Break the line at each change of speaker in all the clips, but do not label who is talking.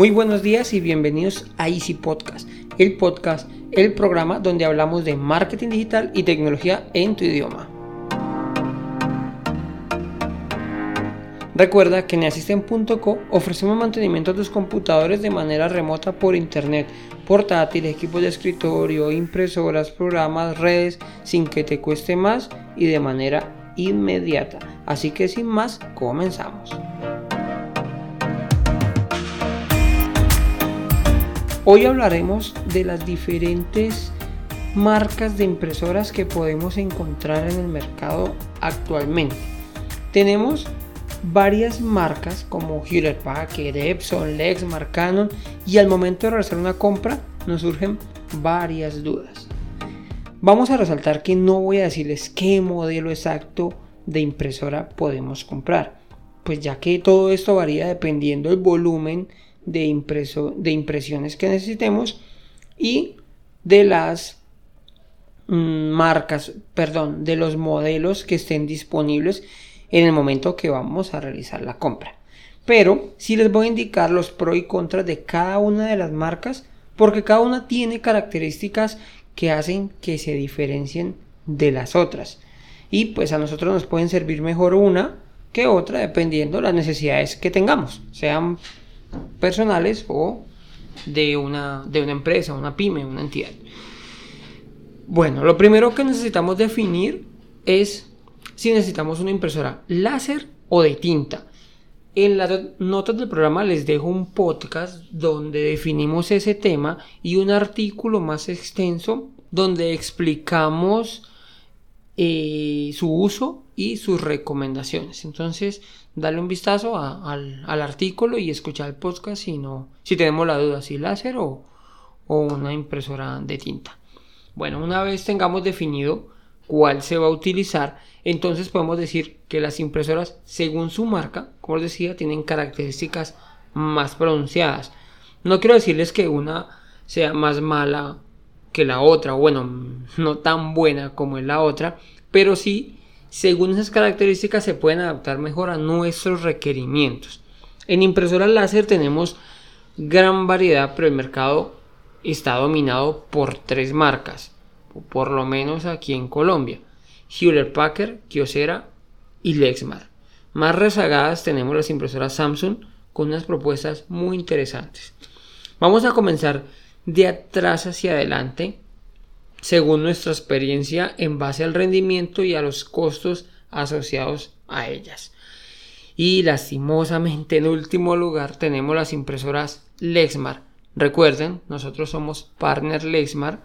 Muy buenos días y bienvenidos a Easy Podcast, el podcast, el programa donde hablamos de marketing digital y tecnología en tu idioma. Recuerda que en Asisten.co ofrecemos mantenimiento de tus computadores de manera remota por internet, portátil, equipos de escritorio, impresoras, programas, redes, sin que te cueste más y de manera inmediata. Así que sin más, comenzamos. Hoy hablaremos de las diferentes marcas de impresoras que podemos encontrar en el mercado actualmente. Tenemos varias marcas como Hewlett Packard, Epson, Lexmark, Canon y al momento de realizar una compra nos surgen varias dudas. Vamos a resaltar que no voy a decirles qué modelo exacto de impresora podemos comprar, pues ya que todo esto varía dependiendo del volumen de, impreso, de impresiones que necesitemos y de las mm, marcas, perdón, de los modelos que estén disponibles en el momento que vamos a realizar la compra. Pero sí les voy a indicar los pros y contras de cada una de las marcas porque cada una tiene características que hacen que se diferencien de las otras. Y pues a nosotros nos pueden servir mejor una que otra dependiendo de las necesidades que tengamos, sean personales o de una, de una empresa, una pyme, una entidad. Bueno, lo primero que necesitamos definir es si necesitamos una impresora láser o de tinta. En las notas del programa les dejo un podcast donde definimos ese tema y un artículo más extenso donde explicamos eh, su uso y sus recomendaciones. Entonces, dale un vistazo al, artículo y escuchar el podcast si, no, si tenemos la duda si láser o, o una impresora de tinta. Bueno, una vez tengamos definido cuál se va a utilizar, entonces podemos decir que las impresoras, según su marca, como les decía, tienen características más pronunciadas. No quiero decirles que una sea más mala que la otra, bueno, no tan buena como es la otra, pero sí según esas características se pueden adaptar mejor a nuestros requerimientos. En impresoras láser tenemos gran variedad, pero el mercado está dominado por tres marcas, por lo menos aquí en Colombia. Hewlett Packard, Kyocera y Lexmark. Más rezagadas tenemos las impresoras Samsung con unas propuestas muy interesantes. Vamos a comenzar de atrás hacia adelante según nuestra experiencia en base al rendimiento y a los costos asociados a ellas. Y lastimosamente en último lugar tenemos las impresoras Lexmark. Recuerden, nosotros somos partner Lexmark.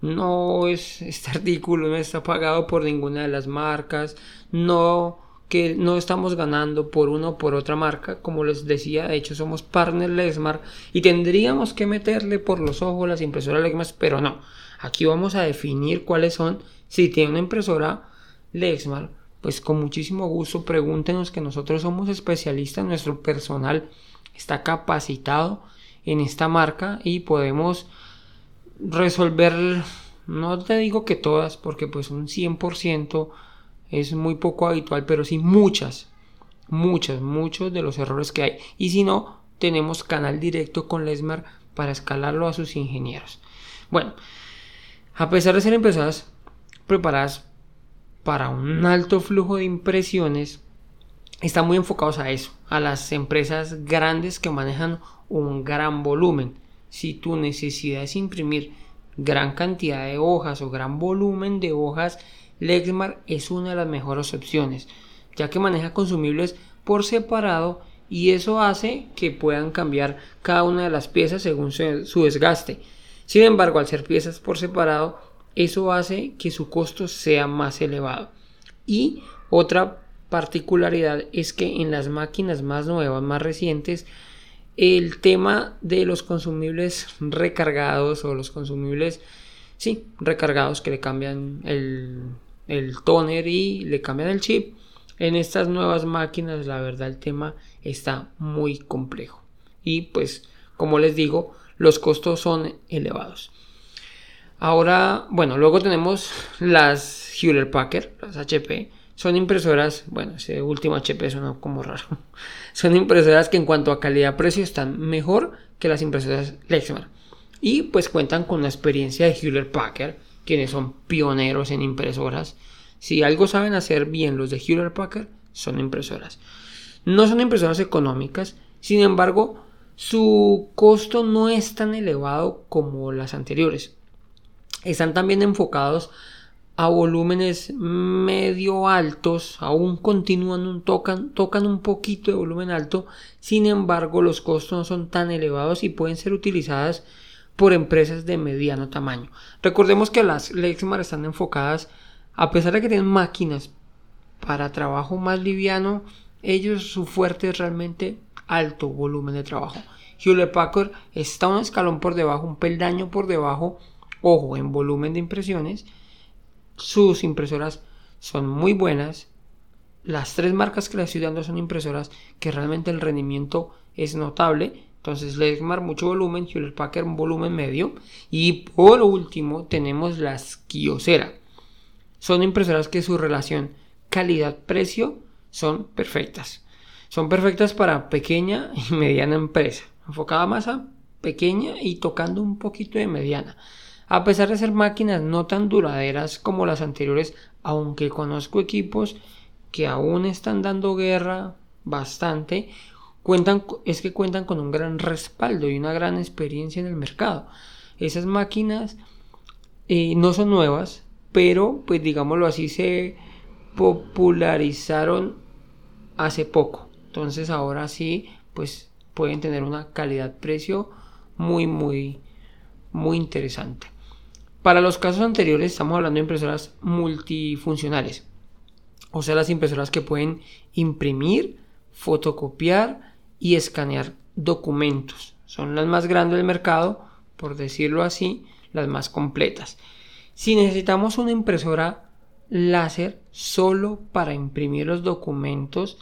No es este artículo no está pagado por ninguna de las marcas, no que no estamos ganando por una o por otra marca, como les decía, de hecho somos partner Lexmark y tendríamos que meterle por los ojos las impresoras Lexmark, pero no. Aquí vamos a definir cuáles son. Si tiene una impresora Lexmark, pues con muchísimo gusto pregúntenos que nosotros somos especialistas, nuestro personal está capacitado en esta marca y podemos resolver, no te digo que todas, porque pues un 100% es muy poco habitual, pero sí muchas, muchas, muchos de los errores que hay. Y si no, tenemos canal directo con Lesmar para escalarlo a sus ingenieros. Bueno, a pesar de ser empresas preparadas para un alto flujo de impresiones, están muy enfocados a eso, a las empresas grandes que manejan un gran volumen. Si tu necesidad es imprimir gran cantidad de hojas o gran volumen de hojas, Lexmark es una de las mejores opciones, ya que maneja consumibles por separado y eso hace que puedan cambiar cada una de las piezas según su desgaste. Sin embargo, al ser piezas por separado, eso hace que su costo sea más elevado. Y otra particularidad es que en las máquinas más nuevas, más recientes, el tema de los consumibles recargados o los consumibles, sí, recargados que le cambian el, el toner y le cambian el chip. En estas nuevas máquinas, la verdad, el tema está muy complejo. Y pues, como les digo, los costos son elevados. Ahora, bueno, luego tenemos las Hewlett Packard, las HP. son impresoras, bueno, ese último HP suena como raro. Son impresoras que en cuanto a calidad-precio están mejor que las impresoras Lexmark. Y pues cuentan con la experiencia de Hewlett Packard, quienes son pioneros en impresoras. Si algo saben hacer bien los de Hewlett Packard, son impresoras. No son impresoras económicas, sin embargo, su costo no es tan elevado como las anteriores. Están también enfocados a volúmenes medio altos, aún continúan, tocan, tocan un poquito de volumen alto, sin embargo los costos no son tan elevados y pueden ser utilizadas por empresas de mediano tamaño. Recordemos que las Lexmark están enfocadas, a pesar de que tienen máquinas para trabajo más liviano, ellos su fuerte es realmente alto volumen de trabajo. Hewlett Packard está un escalón por debajo, un peldaño por debajo, ojo, en volumen de impresiones, sus impresoras son muy buenas. Las tres marcas que les estoy dando son impresoras que realmente el rendimiento es notable. Entonces Lexmark mucho volumen, Hewlett Packard un volumen medio. Y por último tenemos las Kyocera. Son impresoras que su relación calidad-precio son perfectas. Son perfectas para pequeña y mediana empresa. Enfocada más a pequeña y tocando un poquito de mediana. A pesar de ser máquinas no tan duraderas como las anteriores, aunque conozco equipos que aún están dando guerra bastante, cuentan, es que cuentan con un gran respaldo y una gran experiencia en el mercado. Esas máquinas eh, no son nuevas, pero pues digámoslo así se popularizaron hace poco. Entonces ahora sí, pues pueden tener una calidad-precio muy, muy, muy interesante. Para los casos anteriores estamos hablando de impresoras multifuncionales, o sea, las impresoras que pueden imprimir, fotocopiar y escanear documentos. Son las más grandes del mercado, por decirlo así, las más completas. Si necesitamos una impresora láser solo para imprimir los documentos,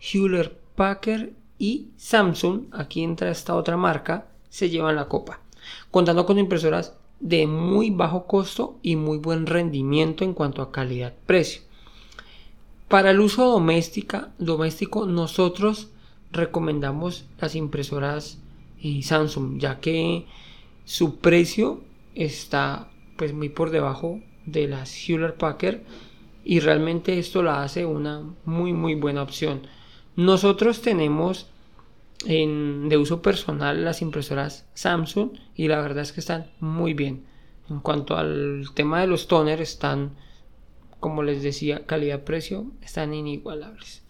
Hewlett Packard y Samsung, aquí entra esta otra marca, se llevan la copa, contando con impresoras de muy bajo costo y muy buen rendimiento en cuanto a calidad-precio. Para el uso doméstica, doméstico, nosotros recomendamos las impresoras Samsung, ya que su precio está pues muy por debajo de las Hewlett Packard y realmente esto la hace una muy muy buena opción. Nosotros tenemos en, de uso personal las impresoras Samsung y la verdad es que están muy bien. En cuanto al tema de los toners, están, como les decía, calidad-precio, están inigualables.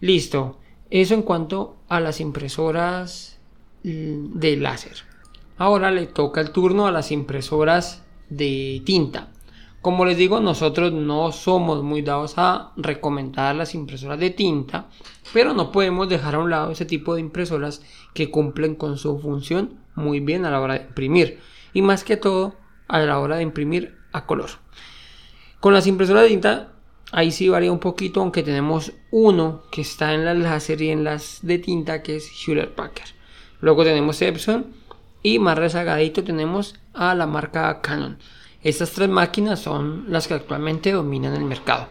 Listo. Eso en cuanto a las impresoras mm, de láser. Ahora le toca el turno a las impresoras de tinta. Como les digo, nosotros no somos muy dados a recomendar las impresoras de tinta, pero no podemos dejar a un lado ese tipo de impresoras que cumplen con su función muy bien a la hora de imprimir y más que todo a la hora de imprimir a color. Con las impresoras de tinta ahí sí varía un poquito, aunque tenemos uno que está en las láser y en las de tinta que es Hewlett Packard. Luego tenemos Epson y más rezagadito tenemos a la marca Canon. Estas tres máquinas son las que actualmente dominan el mercado.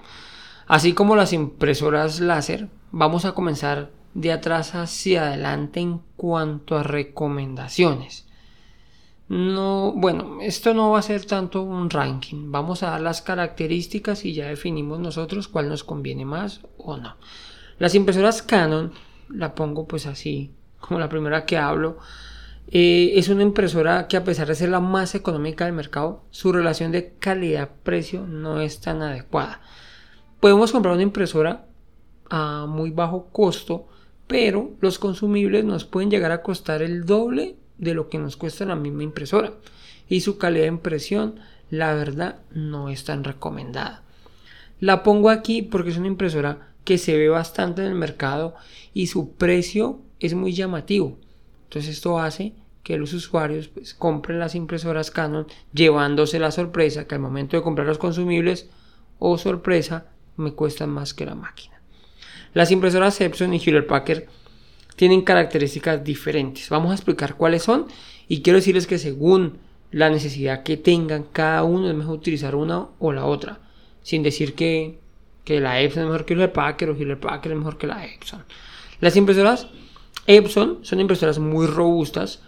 Así como las impresoras láser, vamos a comenzar de atrás hacia adelante en cuanto a recomendaciones. No, bueno, esto no va a ser tanto un ranking. Vamos a dar las características y ya definimos nosotros cuál nos conviene más o no. Las impresoras Canon, la pongo pues así, como la primera que hablo, eh, es una impresora que a pesar de ser la más económica del mercado, su relación de calidad-precio no es tan adecuada. Podemos comprar una impresora a muy bajo costo, pero los consumibles nos pueden llegar a costar el doble de lo que nos cuesta la misma impresora. Y su calidad de impresión, la verdad, no es tan recomendada. La pongo aquí porque es una impresora que se ve bastante en el mercado y su precio es muy llamativo. Entonces esto hace que los usuarios pues, compren las impresoras Canon llevándose la sorpresa que al momento de comprar los consumibles o oh, sorpresa me cuestan más que la máquina. Las impresoras Epson y Hewlett Packard tienen características diferentes. Vamos a explicar cuáles son y quiero decirles que según la necesidad que tengan cada uno es mejor utilizar una o la otra, sin decir que que la Epson es mejor que Hewlett Packard o Hewlett Packard es mejor que la Epson. Las impresoras Epson son impresoras muy robustas,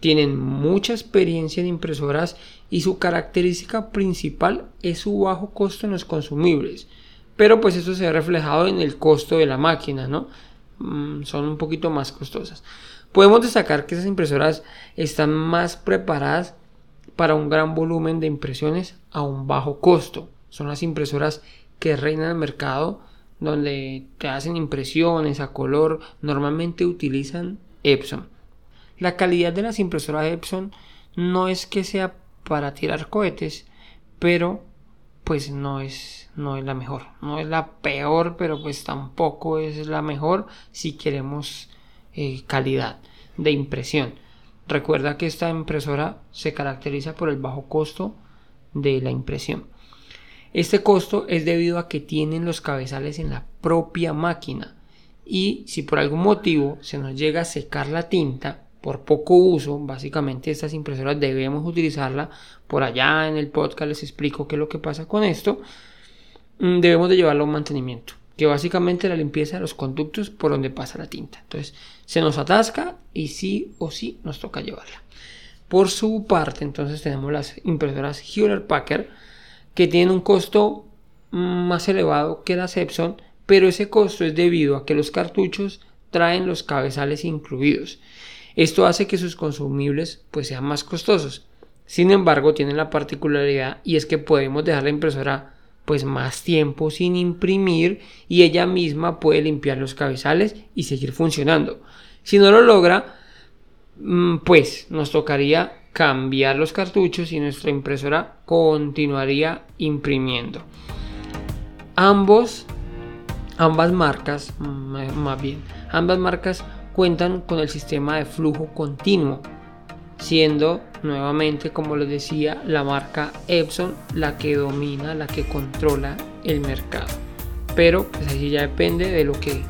tienen mucha experiencia en impresoras y su característica principal es su bajo costo en los consumibles. Pero pues eso se ve reflejado en el costo de la máquina, ¿no? Mm, son un poquito más costosas. Podemos destacar que esas impresoras están más preparadas para un gran volumen de impresiones a un bajo costo. Son las impresoras que reinan el mercado donde te hacen impresiones a color. Normalmente utilizan Epson. La calidad de las impresoras Epson no es que sea para tirar cohetes, pero pues no es, no es la mejor. No es la peor, pero pues tampoco es la mejor si queremos eh, calidad de impresión. Recuerda que esta impresora se caracteriza por el bajo costo de la impresión. Este costo es debido a que tienen los cabezales en la propia máquina y si por algún motivo se nos llega a secar la tinta por poco uso, básicamente estas impresoras debemos utilizarla por allá en el podcast les explico qué es lo que pasa con esto, mm, debemos de llevarlo a un mantenimiento que básicamente la limpieza de los conductos por donde pasa la tinta. Entonces se nos atasca y sí o sí nos toca llevarla. Por su parte, entonces tenemos las impresoras Hewlett Packard que tienen un costo más elevado que las Epson, pero ese costo es debido a que los cartuchos traen los cabezales incluidos. Esto hace que sus consumibles pues sean más costosos. Sin embargo, tienen la particularidad y es que podemos dejar la impresora pues más tiempo sin imprimir y ella misma puede limpiar los cabezales y seguir funcionando. Si no lo logra, mm, pues nos tocaría cambiar los cartuchos y nuestra impresora continuaría imprimiendo. Ambos, ambas marcas, mm, más bien, ambas marcas cuentan con el sistema de flujo continuo siendo nuevamente, como les decía, la marca Epson la que domina, la que controla el mercado. Pero pues así ya depende de lo que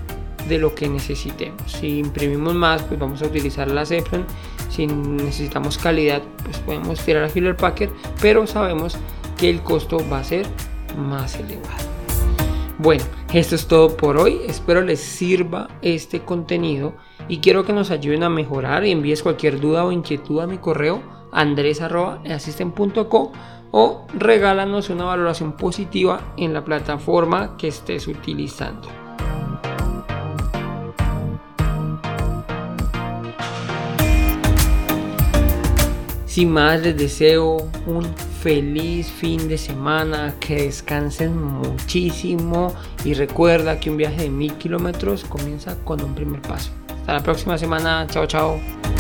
de lo que necesitemos. Si imprimimos más, pues vamos a utilizar las Epson. Si necesitamos calidad, pues podemos tirar a Hewlett Packard, pero sabemos que el costo va a ser más elevado. Bueno, esto es todo por hoy. Espero les sirva este contenido y quiero que nos ayuden a mejorar y envíes cualquier duda o inquietud a mi correo andres.assistant.co o regálanos una valoración positiva en la plataforma que estés utilizando. Sin más, les deseo un feliz fin de semana, que descansen muchísimo y recuerda que un viaje de mil kilómetros comienza con un primer paso. Hasta la próxima semana. Chao, chao.